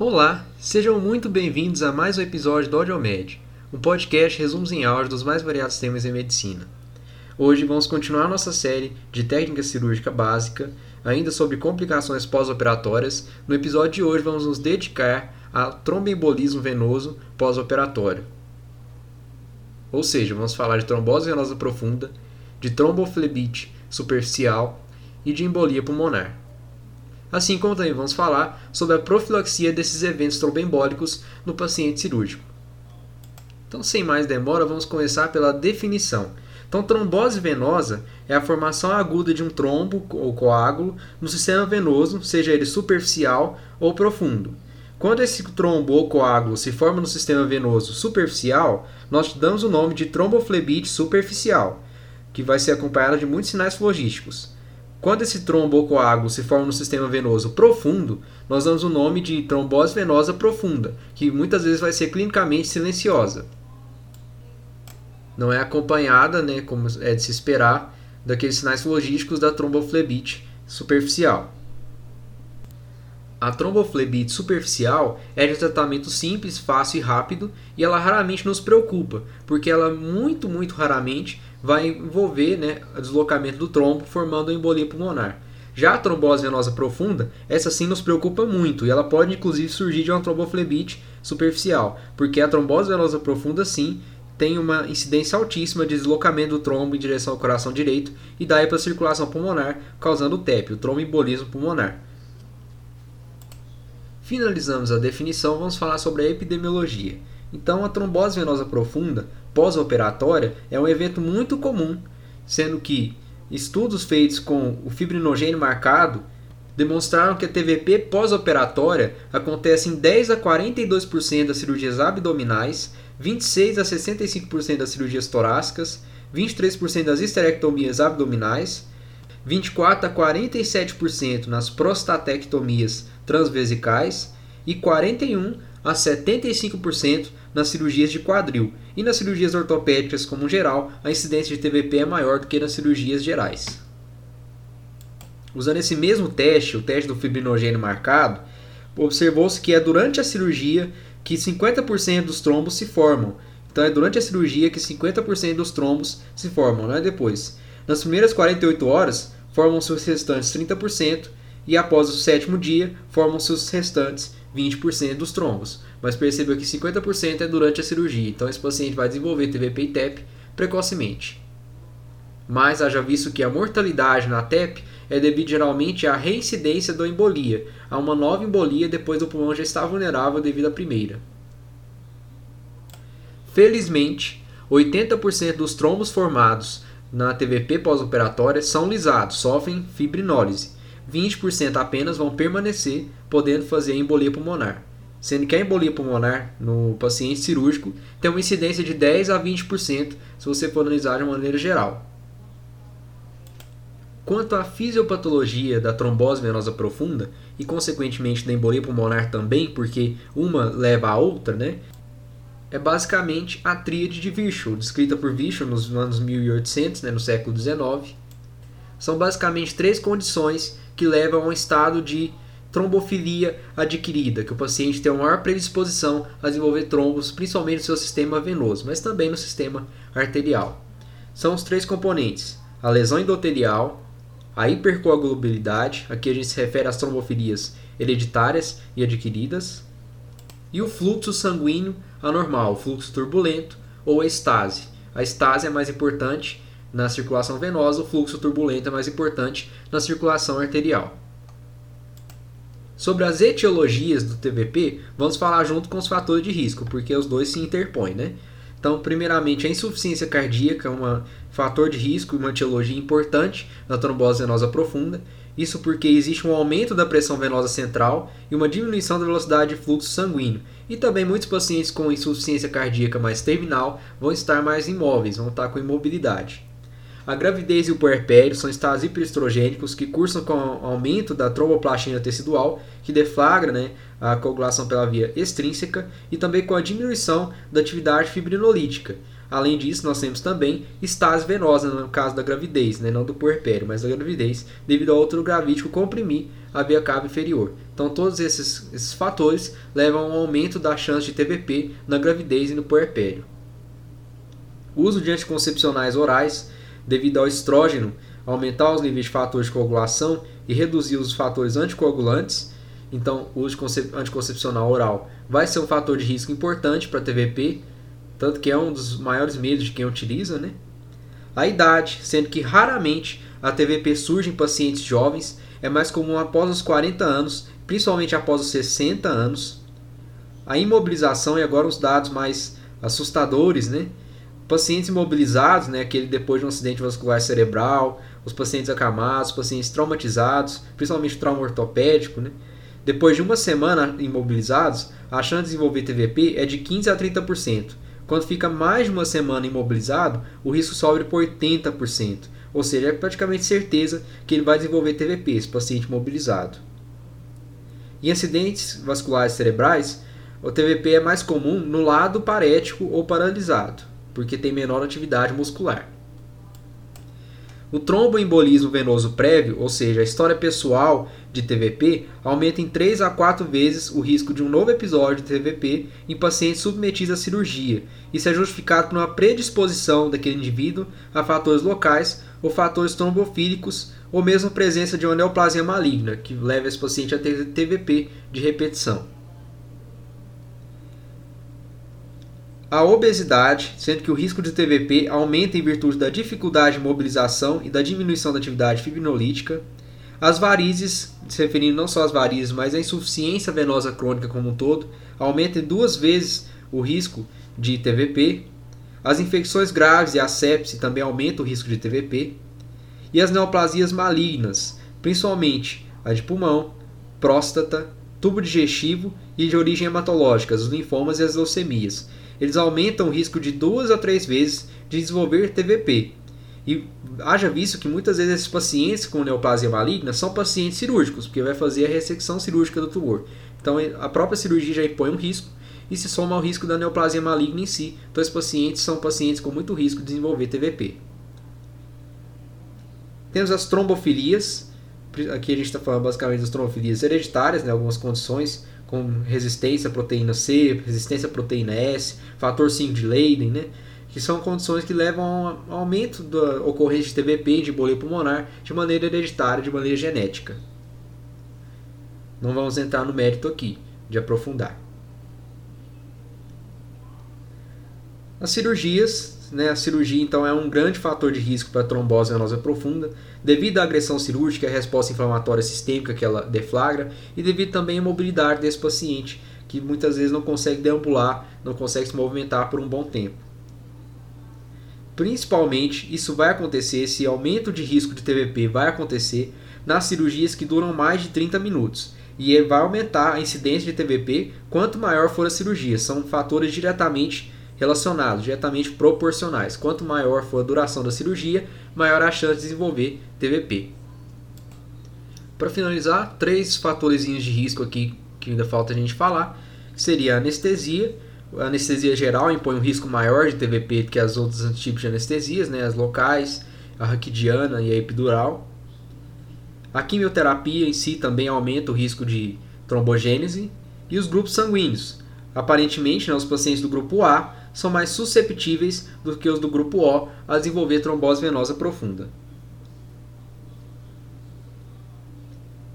Olá, sejam muito bem-vindos a mais um episódio do AudioMed, um podcast resumos em áudio dos mais variados temas em medicina. Hoje vamos continuar nossa série de técnica cirúrgica básica, ainda sobre complicações pós-operatórias. No episódio de hoje vamos nos dedicar a tromboembolismo venoso pós-operatório. Ou seja, vamos falar de trombose venosa profunda, de tromboflebite superficial e de embolia pulmonar. Assim como também vamos falar sobre a profilaxia desses eventos tromboembólicos no paciente cirúrgico. Então, sem mais demora, vamos começar pela definição. Então, trombose venosa é a formação aguda de um trombo ou coágulo no sistema venoso, seja ele superficial ou profundo. Quando esse trombo ou coágulo se forma no sistema venoso superficial, nós damos o nome de tromboflebite superficial, que vai ser acompanhada de muitos sinais flogísticos. Quando esse trombo ou coágulo se forma no sistema venoso profundo, nós damos o nome de trombose venosa profunda, que muitas vezes vai ser clinicamente silenciosa. Não é acompanhada, né, como é de se esperar, daqueles sinais logísticos da tromboflebite superficial. A tromboflebite superficial é de tratamento simples, fácil e rápido, e ela raramente nos preocupa, porque ela muito, muito raramente vai envolver né, o deslocamento do trombo, formando a embolia pulmonar. Já a trombose venosa profunda, essa sim nos preocupa muito e ela pode inclusive surgir de uma tromboflebite superficial, porque a trombose venosa profunda sim tem uma incidência altíssima de deslocamento do trombo em direção ao coração direito e daí para a circulação pulmonar, causando o TEP, o tromboembolismo pulmonar. Finalizamos a definição, vamos falar sobre a epidemiologia. Então, a trombose venosa profunda pós-operatória é um evento muito comum, sendo que estudos feitos com o fibrinogênio marcado demonstraram que a TVP pós-operatória acontece em 10 a 42% das cirurgias abdominais, 26 a 65% das cirurgias torácicas, 23% das histerectomias abdominais, 24 a 47% nas prostatectomias transvesicais e 41 a 75% nas cirurgias de quadril. E nas cirurgias ortopédicas, como geral, a incidência de TVP é maior do que nas cirurgias gerais. Usando esse mesmo teste, o teste do fibrinogênio marcado, observou-se que é durante a cirurgia que 50% dos trombos se formam. Então é durante a cirurgia que 50% dos trombos se formam, não é depois. Nas primeiras 48 horas, formam-se os restantes 30% e após o sétimo dia, formam-se os restantes 20% dos trombos. Mas percebeu que 50% é durante a cirurgia, então esse paciente vai desenvolver TVP e TEP precocemente. Mas haja visto que a mortalidade na TEP é devido geralmente à reincidência da embolia, a uma nova embolia depois do pulmão já estar vulnerável devido à primeira. Felizmente, 80% dos trombos formados na TVP pós-operatória são lisados, sofrem fibrinólise, 20% apenas vão permanecer, podendo fazer embolia pulmonar. Sendo que a embolia pulmonar no paciente cirúrgico tem uma incidência de 10 a 20% se você for analisar de maneira geral. Quanto à fisiopatologia da trombose venosa profunda e consequentemente da embolia pulmonar também, porque uma leva à outra, né? É basicamente a tríade de Virchow, descrita por Virchow nos anos 1800, né, no século XIX. São basicamente três condições que leva a um estado de trombofilia adquirida, que o paciente tem uma maior predisposição a desenvolver trombos, principalmente no seu sistema venoso, mas também no sistema arterial. São os três componentes: a lesão endotelial, a hipercoagulabilidade, aqui a gente se refere às trombofilias hereditárias e adquiridas, e o fluxo sanguíneo anormal, fluxo turbulento ou a estase. A estase é mais importante na circulação venosa, o fluxo turbulento é mais importante na circulação arterial. Sobre as etiologias do TVP, vamos falar junto com os fatores de risco, porque os dois se interpõem, né? Então, primeiramente, a insuficiência cardíaca é um fator de risco e uma etiologia importante na trombose venosa profunda. Isso porque existe um aumento da pressão venosa central e uma diminuição da velocidade de fluxo sanguíneo. E também muitos pacientes com insuficiência cardíaca mais terminal vão estar mais imóveis, vão estar com imobilidade. A gravidez e o puerpério são estados hiperestrogênicos que cursam com o aumento da tromboplastina tecidual, que deflagra né, a coagulação pela via extrínseca, e também com a diminuição da atividade fibrinolítica. Além disso, nós temos também estase venosa no caso da gravidez, né? não do puerpério, mas da gravidez, devido ao outro gravídico comprimir a via cava inferior. Então, todos esses, esses fatores levam a um aumento da chance de TVP na gravidez e no puerpério. O uso de anticoncepcionais orais, devido ao estrógeno, aumentar os níveis de fatores de coagulação e reduzir os fatores anticoagulantes. Então, o uso anticoncepcional oral vai ser um fator de risco importante para TVP, tanto que é um dos maiores medos de quem utiliza, né? A idade, sendo que raramente a TVP surge em pacientes jovens, é mais comum após os 40 anos, principalmente após os 60 anos. A imobilização e agora os dados mais assustadores, né? Pacientes imobilizados, né, aquele depois de um acidente vascular cerebral, os pacientes acamados, os pacientes traumatizados, principalmente trauma ortopédico, né? Depois de uma semana imobilizados, a chance de desenvolver TVP é de 15 a 30%. Quando fica mais de uma semana imobilizado, o risco sobe por 80%. Ou seja, é praticamente certeza que ele vai desenvolver TVP, esse paciente imobilizado. Em acidentes vasculares cerebrais, o TVP é mais comum no lado parético ou paralisado, porque tem menor atividade muscular. O tromboembolismo venoso prévio, ou seja, a história pessoal de TVP, aumenta em 3 a 4 vezes o risco de um novo episódio de TVP em pacientes submetidos à cirurgia. Isso é justificado por uma predisposição daquele indivíduo a fatores locais ou fatores trombofílicos ou mesmo a presença de uma neoplasia maligna, que leva esse paciente a ter TVP de repetição. A obesidade, sendo que o risco de TVP aumenta em virtude da dificuldade de mobilização e da diminuição da atividade fibrinolítica. As varizes, se referindo não só às varizes, mas à insuficiência venosa crônica como um todo, aumenta em duas vezes o risco de TVP. As infecções graves e a sepse também aumentam o risco de TVP. E as neoplasias malignas, principalmente a de pulmão, próstata, tubo digestivo e de origem hematológica, os linfomas e as leucemias eles aumentam o risco de duas a três vezes de desenvolver TVP. E haja visto que muitas vezes esses pacientes com neoplasia maligna são pacientes cirúrgicos, porque vai fazer a ressecção cirúrgica do tumor. Então a própria cirurgia já impõe um risco e se soma ao risco da neoplasia maligna em si. Então esses pacientes são pacientes com muito risco de desenvolver TVP. Temos as trombofilias. Aqui a gente está falando basicamente das trombofilias hereditárias, né, algumas condições com resistência à proteína C, resistência à proteína S, fator 5 de Leiden, né? que são condições que levam ao aumento da ocorrência de TVP e de embolia pulmonar de maneira hereditária, de maneira genética. Não vamos entrar no mérito aqui de aprofundar. As cirurgias né, a cirurgia então é um grande fator de risco para trombose venosa profunda, devido à agressão cirúrgica e à resposta inflamatória sistêmica que ela deflagra, e devido também à mobilidade desse paciente, que muitas vezes não consegue deambular, não consegue se movimentar por um bom tempo. Principalmente, isso vai acontecer, esse aumento de risco de TVP vai acontecer nas cirurgias que duram mais de 30 minutos. E vai aumentar a incidência de TVP quanto maior for a cirurgia. São fatores diretamente relacionados, diretamente proporcionais. Quanto maior for a duração da cirurgia, maior a chance de desenvolver TVP. Para finalizar, três fatores de risco aqui que ainda falta a gente falar, seria a anestesia. A anestesia geral impõe um risco maior de TVP do que as outras tipos de anestesias, né, as locais, a raquidiana e a epidural. A quimioterapia em si também aumenta o risco de trombogênese. E os grupos sanguíneos. Aparentemente, né, os pacientes do grupo A são mais susceptíveis do que os do grupo O a desenvolver trombose venosa profunda.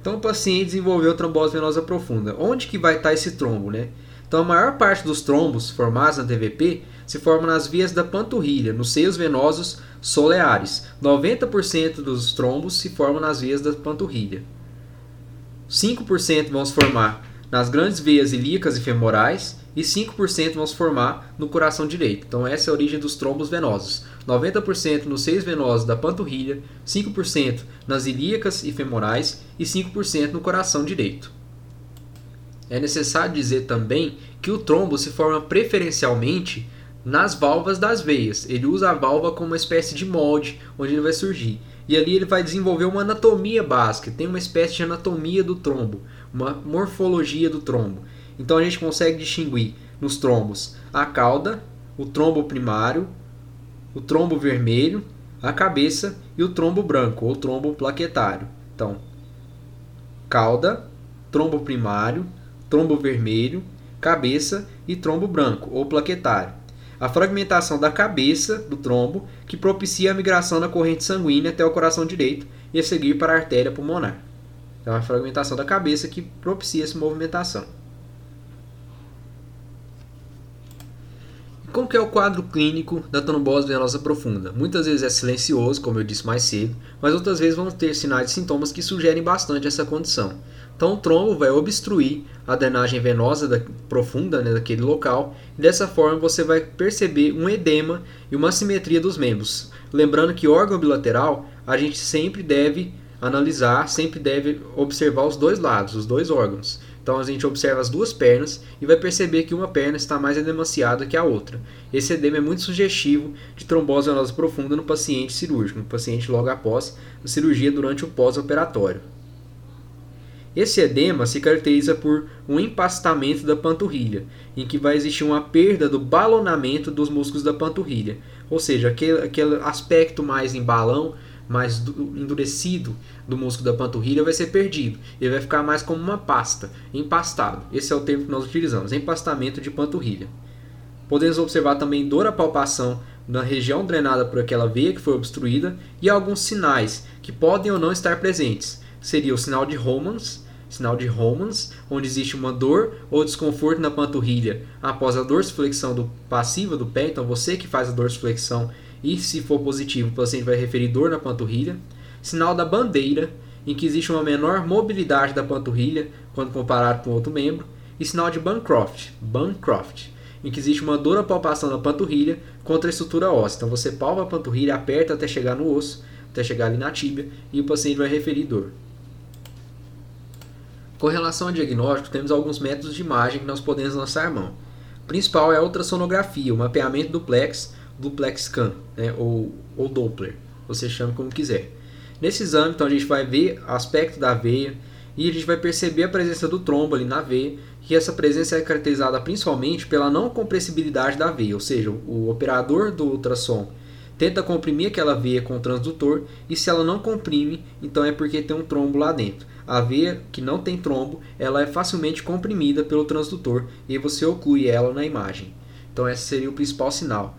Então o paciente desenvolveu trombose venosa profunda. Onde que vai estar esse trombo, né? Então a maior parte dos trombos formados na TVP se formam nas vias da panturrilha, nos seios venosos soleares. 90% dos trombos se formam nas vias da panturrilha. 5% vão se formar nas grandes veias ilíacas e femorais e 5% vão se formar no coração direito. Então essa é a origem dos trombos venosos. 90% nos seios venosos da panturrilha, 5% nas ilíacas e femorais e 5% no coração direito. É necessário dizer também que o trombo se forma preferencialmente nas válvulas das veias. Ele usa a válvula como uma espécie de molde onde ele vai surgir. E ali ele vai desenvolver uma anatomia básica, tem uma espécie de anatomia do trombo, uma morfologia do trombo. Então a gente consegue distinguir nos trombos a cauda, o trombo primário, o trombo vermelho, a cabeça e o trombo branco ou trombo plaquetário. Então, cauda, trombo primário, trombo vermelho, cabeça e trombo branco ou plaquetário. A fragmentação da cabeça do trombo que propicia a migração da corrente sanguínea até o coração direito e a seguir para a artéria pulmonar. Então, a fragmentação da cabeça que propicia essa movimentação. Como que é o quadro clínico da trombose venosa profunda? Muitas vezes é silencioso, como eu disse mais cedo, mas outras vezes vão ter sinais e sintomas que sugerem bastante essa condição. Então o trombo vai obstruir a drenagem venosa da, profunda né, daquele local e dessa forma você vai perceber um edema e uma assimetria dos membros. Lembrando que órgão bilateral a gente sempre deve analisar, sempre deve observar os dois lados, os dois órgãos. Então a gente observa as duas pernas e vai perceber que uma perna está mais edemaciada que a outra. Esse edema é muito sugestivo de trombose venosa profunda no paciente cirúrgico, no paciente logo após a cirurgia durante o pós-operatório. Esse edema se caracteriza por um empastamento da panturrilha, em que vai existir uma perda do balonamento dos músculos da panturrilha, ou seja, aquele, aquele aspecto mais em balão, mais endurecido do músculo da panturrilha vai ser perdido. Ele vai ficar mais como uma pasta, empastado. Esse é o termo que nós utilizamos, empastamento de panturrilha. Podemos observar também dor à palpação na região drenada por aquela veia que foi obstruída e alguns sinais que podem ou não estar presentes. Seria o sinal de Romans, sinal de Romans, onde existe uma dor ou desconforto na panturrilha após a dorsiflexão do, passiva do pé, então você que faz a dorsiflexão e se for positivo, o paciente vai referir dor na panturrilha. Sinal da bandeira, em que existe uma menor mobilidade da panturrilha quando comparado com outro membro. E sinal de Bancroft, Bancroft, em que existe uma dor à palpação na panturrilha contra a estrutura óssea. Então você palpa a panturrilha, aperta até chegar no osso, até chegar ali na tíbia, e o paciente vai referir dor. Com relação ao diagnóstico, temos alguns métodos de imagem que nós podemos lançar mão. O principal é a ultrassonografia, o mapeamento duplex, duplex scan, né, ou, ou Doppler, você chama como quiser. Nesse exame, então, a gente vai ver o aspecto da veia e a gente vai perceber a presença do trombo ali na veia, e essa presença é caracterizada principalmente pela não compressibilidade da veia, ou seja, o operador do ultrassom tenta comprimir aquela veia com o transdutor e se ela não comprime, então é porque tem um trombo lá dentro. A veia que não tem trombo, ela é facilmente comprimida pelo transdutor e você oclui ela na imagem. Então esse seria o principal sinal.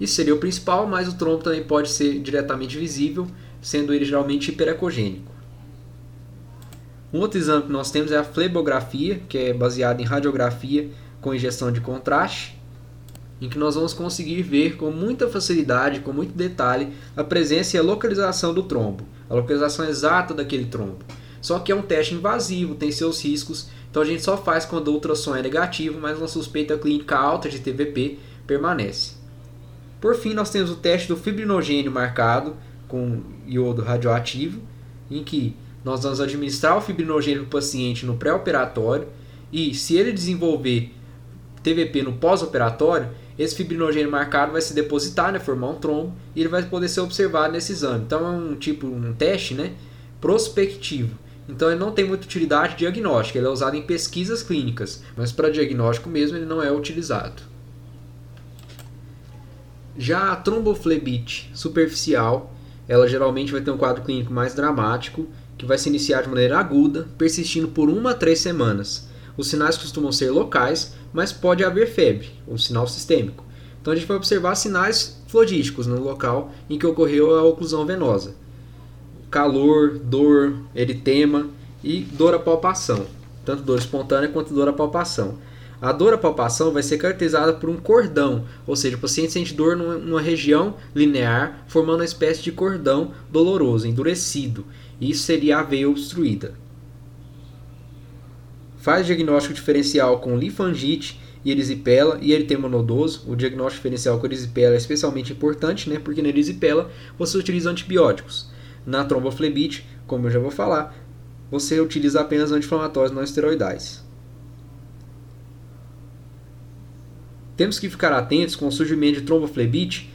Isso seria o principal, mas o trombo também pode ser diretamente visível, sendo ele geralmente hiperecogênico. Um outro exame que nós temos é a flebografia, que é baseada em radiografia com injeção de contraste, em que nós vamos conseguir ver com muita facilidade, com muito detalhe, a presença e a localização do trombo, a localização exata daquele trombo. Só que é um teste invasivo, tem seus riscos, então a gente só faz quando o ultrassom é negativo, mas uma suspeita clínica alta de TVP permanece. Por fim, nós temos o teste do fibrinogênio marcado com iodo radioativo, em que nós vamos administrar o fibrinogênio para o paciente no pré-operatório e se ele desenvolver TVP no pós-operatório, esse fibrinogênio marcado vai se depositar, né, formar um trombo e ele vai poder ser observado nesse exame. Então é um tipo um teste, né, prospectivo. Então ele não tem muita utilidade diagnóstica, ele é usado em pesquisas clínicas, mas para diagnóstico mesmo ele não é utilizado. Já a tromboflebite superficial, ela geralmente vai ter um quadro clínico mais dramático, que vai se iniciar de maneira aguda, persistindo por uma a três semanas. Os sinais costumam ser locais, mas pode haver febre, um sinal sistêmico. Então a gente vai observar sinais flodísticos no local em que ocorreu a oclusão venosa calor, dor, eritema e dor à palpação, tanto dor espontânea quanto dor à palpação. A dor à palpação vai ser caracterizada por um cordão, ou seja, o paciente sente dor numa região linear, formando uma espécie de cordão doloroso, endurecido. Isso seria a veia obstruída. Faz diagnóstico diferencial com linfangite e erisipela e eritema nodoso. O diagnóstico diferencial com erisipela é especialmente importante, né, porque na erisipela você utiliza antibióticos. Na tromboflebite, como eu já vou falar, você utiliza apenas anti-inflamatórios não esteroidais. Temos que ficar atentos com o surgimento de tromboflebite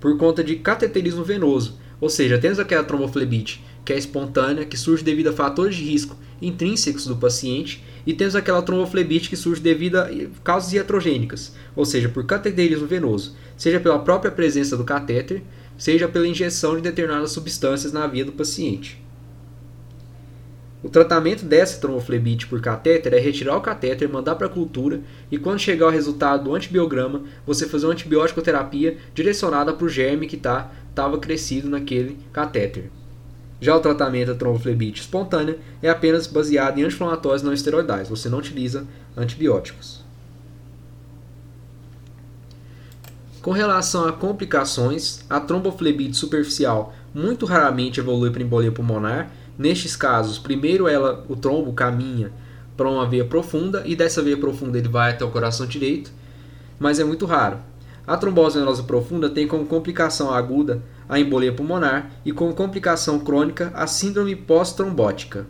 por conta de cateterismo venoso, ou seja, temos aquela tromboflebite que é espontânea, que surge devido a fatores de risco intrínsecos do paciente, E temos aquela tromboflebite que surge devido a causas iatrogênicas, ou seja, por cateterismo venoso, seja pela própria presença do catéter, seja pela injeção de determinadas substâncias na via do paciente. O tratamento dessa tromboflebite por catéter é retirar o catéter, mandar para a cultura e quando chegar o resultado do antibiograma, você fazer uma antibiótico terapia direcionada para o germe que estava tá, crescido naquele catéter. Já o tratamento da tromboflebite espontânea é apenas baseado em anti-inflamatórios não esteroidais, você não utiliza antibióticos. Com relação a complicações, a tromboflebite superficial muito raramente evolui para embolia pulmonar Nestes casos, primeiro ela, o trombo caminha para uma veia profunda e dessa veia profunda ele vai até o coração direito, mas é muito raro. A trombose venosa profunda tem como complicação aguda a embolia pulmonar e como complicação crônica a síndrome pós-trombótica,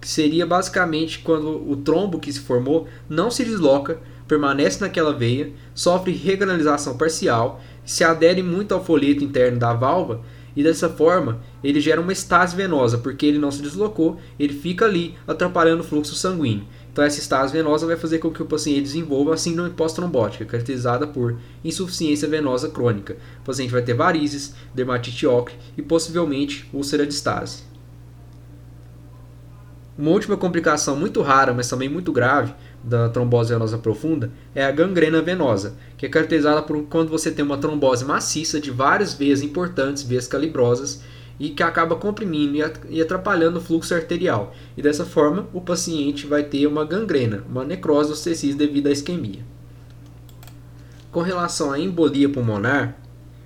que seria basicamente quando o trombo que se formou não se desloca, permanece naquela veia, sofre regranalização parcial, se adere muito ao folheto interno da válvula e dessa forma ele gera uma estase venosa, porque ele não se deslocou, ele fica ali atrapalhando o fluxo sanguíneo. Então essa estase venosa vai fazer com que o paciente desenvolva a síndrome pós-trombótica, caracterizada por insuficiência venosa crônica. O paciente vai ter varizes, dermatite ocre e possivelmente úlcera de estase. Uma última complicação muito rara, mas também muito grave, da trombose venosa profunda é a gangrena venosa, que é caracterizada por quando você tem uma trombose maciça de várias veias importantes, veias calibrosas, e que acaba comprimindo e atrapalhando o fluxo arterial. E dessa forma, o paciente vai ter uma gangrena, uma necrose dos tecidos devido à isquemia. Com relação à embolia pulmonar,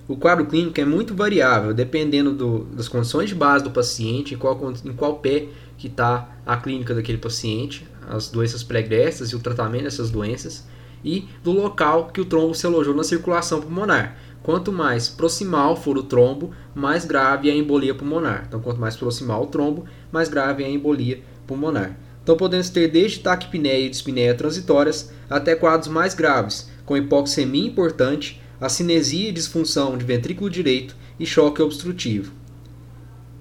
o quadro clínico é muito variável, dependendo do, das condições de base do paciente, em qual, em qual pé que está a clínica daquele paciente, as doenças pregressas e o tratamento dessas doenças, e do local que o trombo se alojou na circulação pulmonar. Quanto mais proximal for o trombo, mais grave é a embolia pulmonar. Então, quanto mais proximal o trombo, mais grave é a embolia pulmonar. Então, podemos ter desde taquipneia e dispneia transitórias até quadros mais graves, com hipoxemia importante, acinesia e disfunção de ventrículo direito e choque obstrutivo.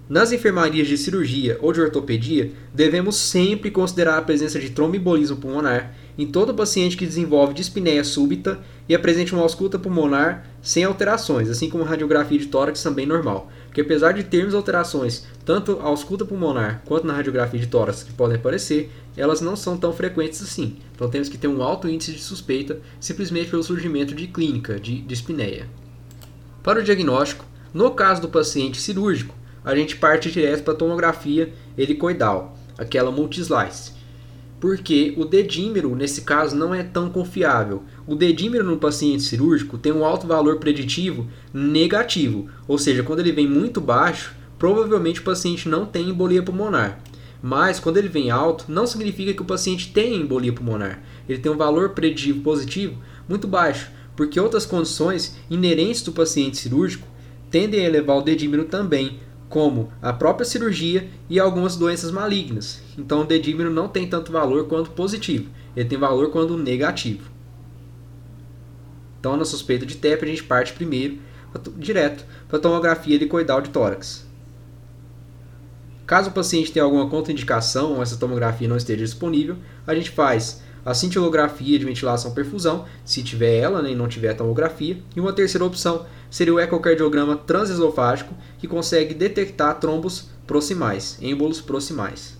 Nas enfermarias de cirurgia ou de ortopedia, devemos sempre considerar a presença de tromboembolismo pulmonar em todo paciente que desenvolve dispneia súbita e apresente uma ausculta pulmonar sem alterações, assim como radiografia de tórax também normal. Porque apesar de termos alterações tanto a ausculta pulmonar quanto na radiografia de tórax que podem aparecer, elas não são tão frequentes assim. Então temos que ter um alto índice de suspeita simplesmente pelo surgimento de clínica de dispneia. Para o diagnóstico, no caso do paciente cirúrgico, a gente parte direto para a tomografia helicoidal, aquela multislice. Porque o dedímero, nesse caso, não é tão confiável. O dedímero no paciente cirúrgico tem um alto valor preditivo negativo, ou seja, quando ele vem muito baixo, provavelmente o paciente não tem embolia pulmonar. Mas quando ele vem alto, não significa que o paciente tenha embolia pulmonar. Ele tem um valor preditivo positivo muito baixo, porque outras condições inerentes do paciente cirúrgico tendem a elevar o dedímero também, como a própria cirurgia e algumas doenças malignas. Então o dedímero não tem tanto valor quanto positivo, ele tem valor quando negativo. Então na suspeita de TEP a gente parte primeiro direto para a tomografia helicoidal de tórax. Caso o paciente tenha alguma contraindicação ou essa tomografia não esteja disponível, a gente faz a cintilografia de ventilação perfusão, se tiver ela né, e não tiver tomografia, e uma terceira opção seria o ecocardiograma transesofágico, que consegue detectar trombos proximais, êmbolos proximais.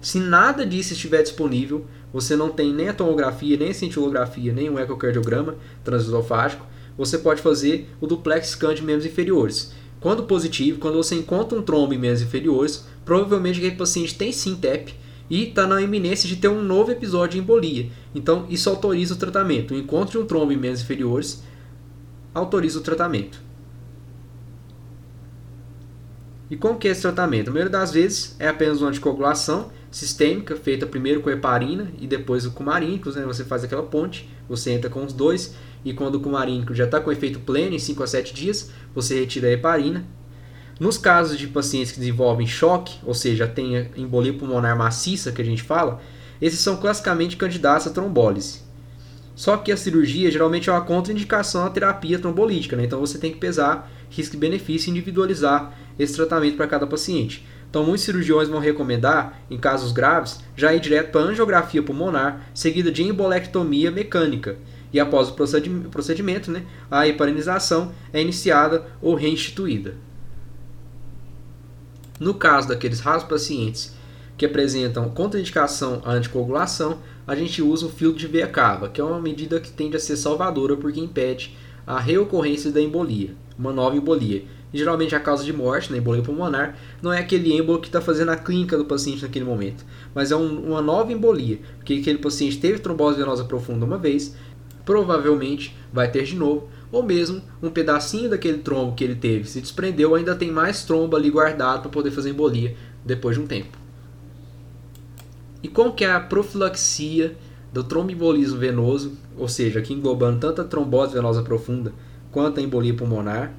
Se nada disso estiver disponível, você não tem nem a tomografia, nem a cintilografia, nem o ecocardiograma transesofágico, você pode fazer o duplex scan de membros inferiores. Quando positivo, quando você encontra um trombo em membros inferiores, provavelmente aquele paciente tem sim TEP e está na iminência de ter um novo episódio de embolia. Então, isso autoriza o tratamento. O encontro de um trombo em membros inferiores autoriza o tratamento. E como que é esse tratamento? A maioria das vezes é apenas uma anticoagulação sistêmica, feita primeiro com heparina e depois com cumarínicos. Né? Você faz aquela ponte, você entra com os dois, e quando o cumarínico já está com efeito pleno, em 5 a 7 dias, você retira a heparina. Nos casos de pacientes que desenvolvem choque, ou seja, tem embolia pulmonar maciça, que a gente fala, esses são classicamente candidatos a trombólise. Só que a cirurgia geralmente é uma contraindicação à terapia trombolítica, né? então você tem que pesar risco e benefício e individualizar esse tratamento para cada paciente. Então, muitos cirurgiões vão recomendar, em casos graves, já ir direto para angiografia pulmonar, seguida de embolectomia mecânica. E após o procedimento, né, a heparinização é iniciada ou reinstituída. No caso daqueles raros pacientes que apresentam contraindicação à anticoagulação, a gente usa o filtro de veia cava, que é uma medida que tende a ser salvadora porque impede a reocorrência da embolia, uma nova embolia geralmente a causa de morte na né, embolia pulmonar, não é aquele êmbolo que está fazendo a clínica do paciente naquele momento, mas é um, uma nova embolia, porque aquele paciente teve trombose venosa profunda uma vez, provavelmente vai ter de novo, ou mesmo um pedacinho daquele trombo que ele teve se desprendeu, ainda tem mais trombo ali guardado para poder fazer embolia depois de um tempo. E como que é a profilaxia do tromboembolismo venoso, ou seja, aqui englobando tanto a trombose venosa profunda quanto a embolia pulmonar,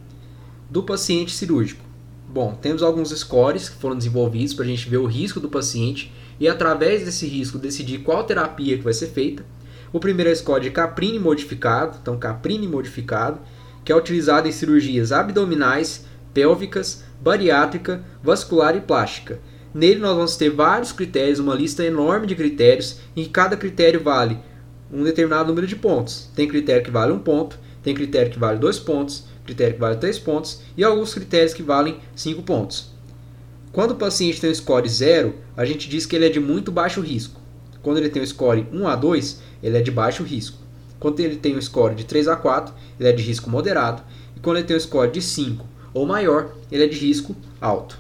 do paciente cirúrgico. Bom, temos alguns scores que foram desenvolvidos para a gente ver o risco do paciente e, através desse risco, decidir qual terapia que vai ser feita. O primeiro é score de Caprini modificado, então Caprini modificado, que é utilizado em cirurgias abdominais, pélvicas, bariátrica, vascular e plástica. Nele nós vamos ter vários critérios, uma lista enorme de critérios, e cada critério vale um determinado número de pontos. Tem critério que vale um ponto, tem critério que vale dois pontos, critério que vale 3 pontos, e alguns critérios que valem 5 pontos. Quando o paciente tem um score 0, a gente diz que ele é de muito baixo risco. Quando ele tem um score 1 a 2, ele é de baixo risco. Quando ele tem um score de 3 a 4, ele é de risco moderado. E quando ele tem um score de 5 ou maior, ele é de risco alto.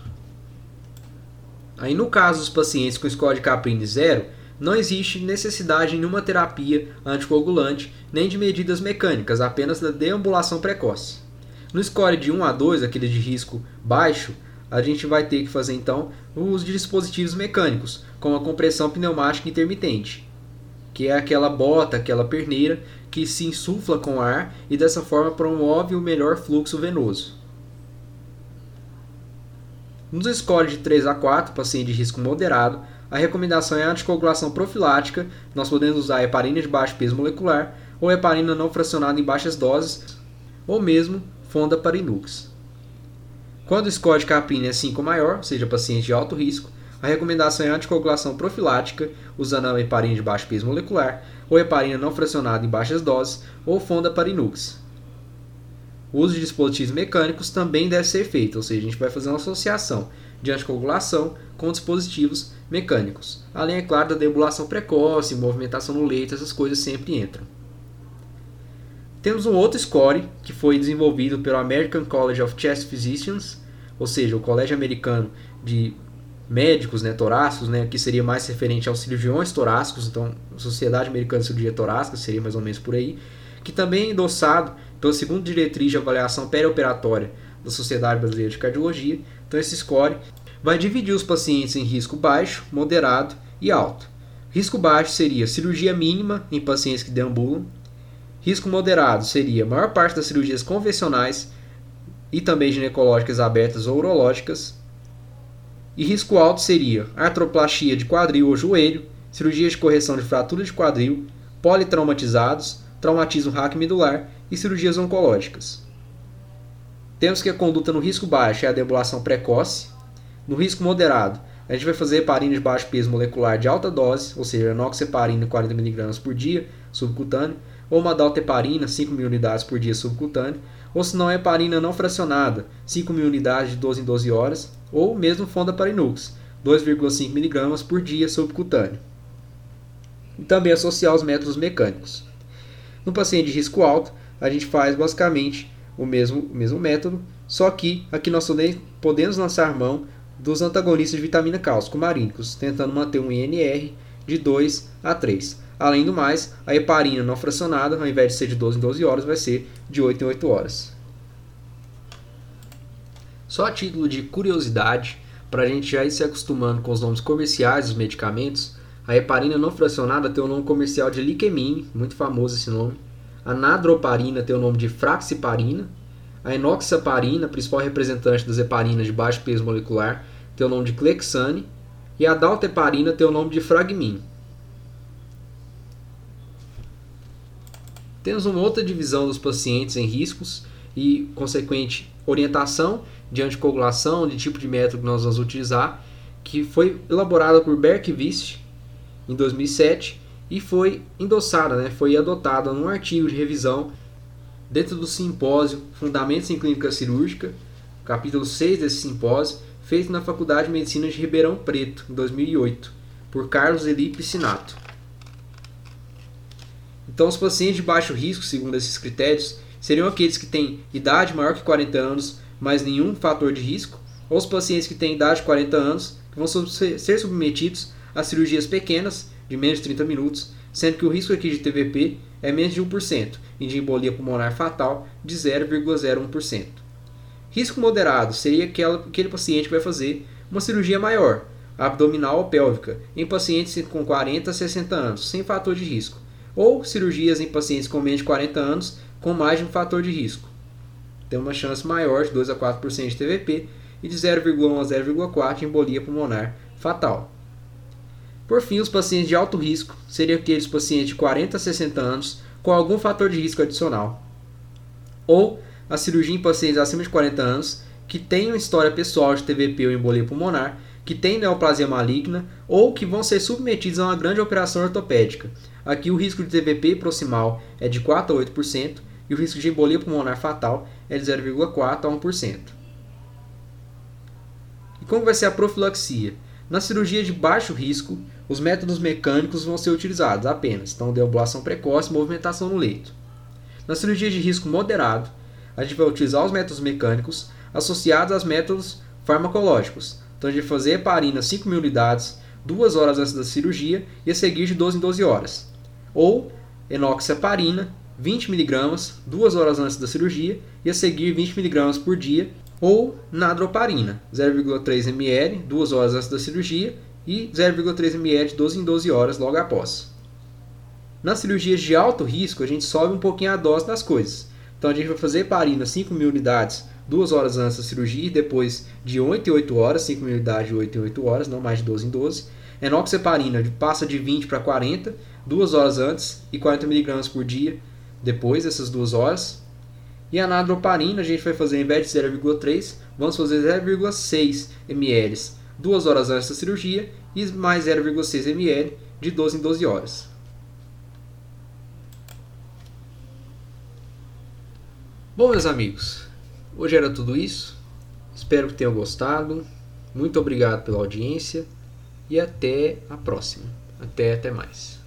Aí no caso dos pacientes com score de Caprini 0, não existe necessidade de nenhuma terapia anticoagulante nem de medidas mecânicas, apenas da deambulação precoce. No score de 1 a 2, aquele de risco baixo, a gente vai ter que fazer então o uso de dispositivos mecânicos, como a compressão pneumática intermitente, que é aquela bota, aquela perneira que se insufla com ar e dessa forma promove o melhor fluxo venoso. Nos scores de 3 a 4, paciente de risco moderado, a recomendação é a anticoagulação profilática. Nós podemos usar heparina de baixo peso molecular ou heparina não fracionada em baixas doses, ou mesmo fonda para Inux. Quando o score de capina é 5 ou maior, ou seja, paciente de alto risco, a recomendação é anticoagulação profilática, usando a heparina de baixo peso molecular, ou heparina não fracionada em baixas doses, ou fonda para Inux. O uso de dispositivos mecânicos também deve ser feito, ou seja, a gente vai fazer uma associação de anticoagulação com dispositivos mecânicos. Além, é claro, da debulação precoce, movimentação no leito, essas coisas sempre entram. Temos um outro score que foi desenvolvido pelo American College of Chest Physicians, ou seja, o Colégio Americano de Médicos né, Torácicos, né, que seria mais referente aos cirurgiões torácicos, então Sociedade Americana de Cirurgia Torácica seria mais ou menos por aí, que também é endossado pela segunda diretriz de avaliação perioperatória da Sociedade Brasileira de Cardiologia. Então esse score vai dividir os pacientes em risco baixo, moderado e alto. Risco baixo seria cirurgia mínima em pacientes que deambulam, Risco moderado seria a maior parte das cirurgias convencionais e também ginecológicas abertas ou urológicas. E risco alto seria artroplastia de quadril ou joelho, cirurgias de correção de fratura de quadril, politraumatizados, traumatismo raquimedular e cirurgias oncológicas. Temos que a conduta no risco baixo é a deambulação precoce. No risco moderado, a gente vai fazer heparina de baixo peso molecular de alta dose, ou seja, enoxeparina 40mg por dia, subcutâneo, ou uma dalteparina, 5.000 unidades por dia subcutâneo, ou se não é heparina não fracionada, 5.000 unidades de 12 em 12 horas, ou mesmo fondaparinux, 2,5 mg por dia subcutâneo. E também associar os métodos mecânicos. No paciente de risco alto, a gente faz basicamente o mesmo, o mesmo método, só que aqui nós podemos lançar mão dos antagonistas de vitamina cálcico marínicos, tentando manter um INR de 2 a 3. Além do mais, a heparina não fracionada, ao invés de ser de 12 em 12 horas, vai ser de 8 em 8 horas. Só a título de curiosidade, para a gente já ir se acostumando com os nomes comerciais dos medicamentos, a heparina não fracionada tem o nome comercial de Liquemine, muito famoso esse nome. A nadroparina tem o nome de fraxiparina. A enoxaparina, principal representante das heparinas de baixo peso molecular, tem o nome de Clexane. E a dalteparina tem o nome de Fragmin. Temos uma outra divisão dos pacientes em riscos e consequente orientação de anticoagulação, de tipo de método que nós vamos utilizar, que foi elaborada por Berkvist em 2007 e foi endossada, né, foi adotada num artigo de revisão dentro do simpósio Fundamentos em Clínica Cirúrgica, capítulo 6 desse simpósio, feito na Faculdade de Medicina de Ribeirão Preto, em 2008, por Carlos Eli Piscinato. Então, os pacientes de baixo risco, segundo esses critérios, seriam aqueles que têm idade maior que 40 anos, mas nenhum fator de risco, ou os pacientes que têm idade de 40 anos, que vão ser submetidos a cirurgias pequenas, de menos de 30 minutos, sendo que o risco aqui de TVP é menos de 1% e de embolia pulmonar fatal de 0,01%. Risco moderado seria aquele paciente que vai fazer uma cirurgia maior, abdominal ou pélvica, em pacientes com 40 a 60 anos, sem fator de risco, ou cirurgias em pacientes com menos de 40 anos com mais de um fator de risco. Tem uma chance maior de 2 a 4% de TVP e de 0,1 a 0,4 de embolia pulmonar fatal. Por fim, os pacientes de alto risco seriam aqueles pacientes de 40 a 60 anos com algum fator de risco adicional, ou a cirurgia em pacientes acima de 40 anos que tenham história pessoal de TVP ou embolia pulmonar, que têm neoplasia maligna ou que vão ser submetidos a uma grande operação ortopédica. Aqui o risco de TVP proximal é de 4 a 8% e o risco de embolia pulmonar fatal é de 0,4 a 1%. E como vai ser a profilaxia? Na cirurgia de baixo risco, os métodos mecânicos vão ser utilizados apenas, então deambulação precoce movimentação no leito. Na cirurgia de risco moderado, a gente vai utilizar os métodos mecânicos associados aos métodos farmacológicos. Então a gente vai fazer heparina 5 mil unidades, 2 horas antes da cirurgia e a seguir de 12 em 12 horas. Ou enoxaparina 20 mg, 2 horas antes da cirurgia e a seguir 20 mg por dia. Ou nadroparina 0,3 ml, 2 horas antes da cirurgia e 0,3 ml 12 em 12 horas logo após. Nas cirurgias de alto risco, a gente sobe um pouquinho a dose das coisas. Então a gente vai fazer heparina 5 mil unidades 2 horas antes da cirurgia e depois de 8 em 8 horas, 5 mil unidades de 8 em 8 horas, não mais de 12 em 12. Enoxaparina passa de 20 para 40, 2 horas antes e 40 mg por dia depois dessas 2 horas. E a nadroparina a gente vai fazer, em vez de 0,3, vamos fazer 0,6 ml 2 horas antes da cirurgia e mais 0,6 ml de 12 em 12 horas. Bom, meus amigos, hoje era tudo isso. Espero que tenham gostado. Muito obrigado pela audiência e até a próxima. Até até mais.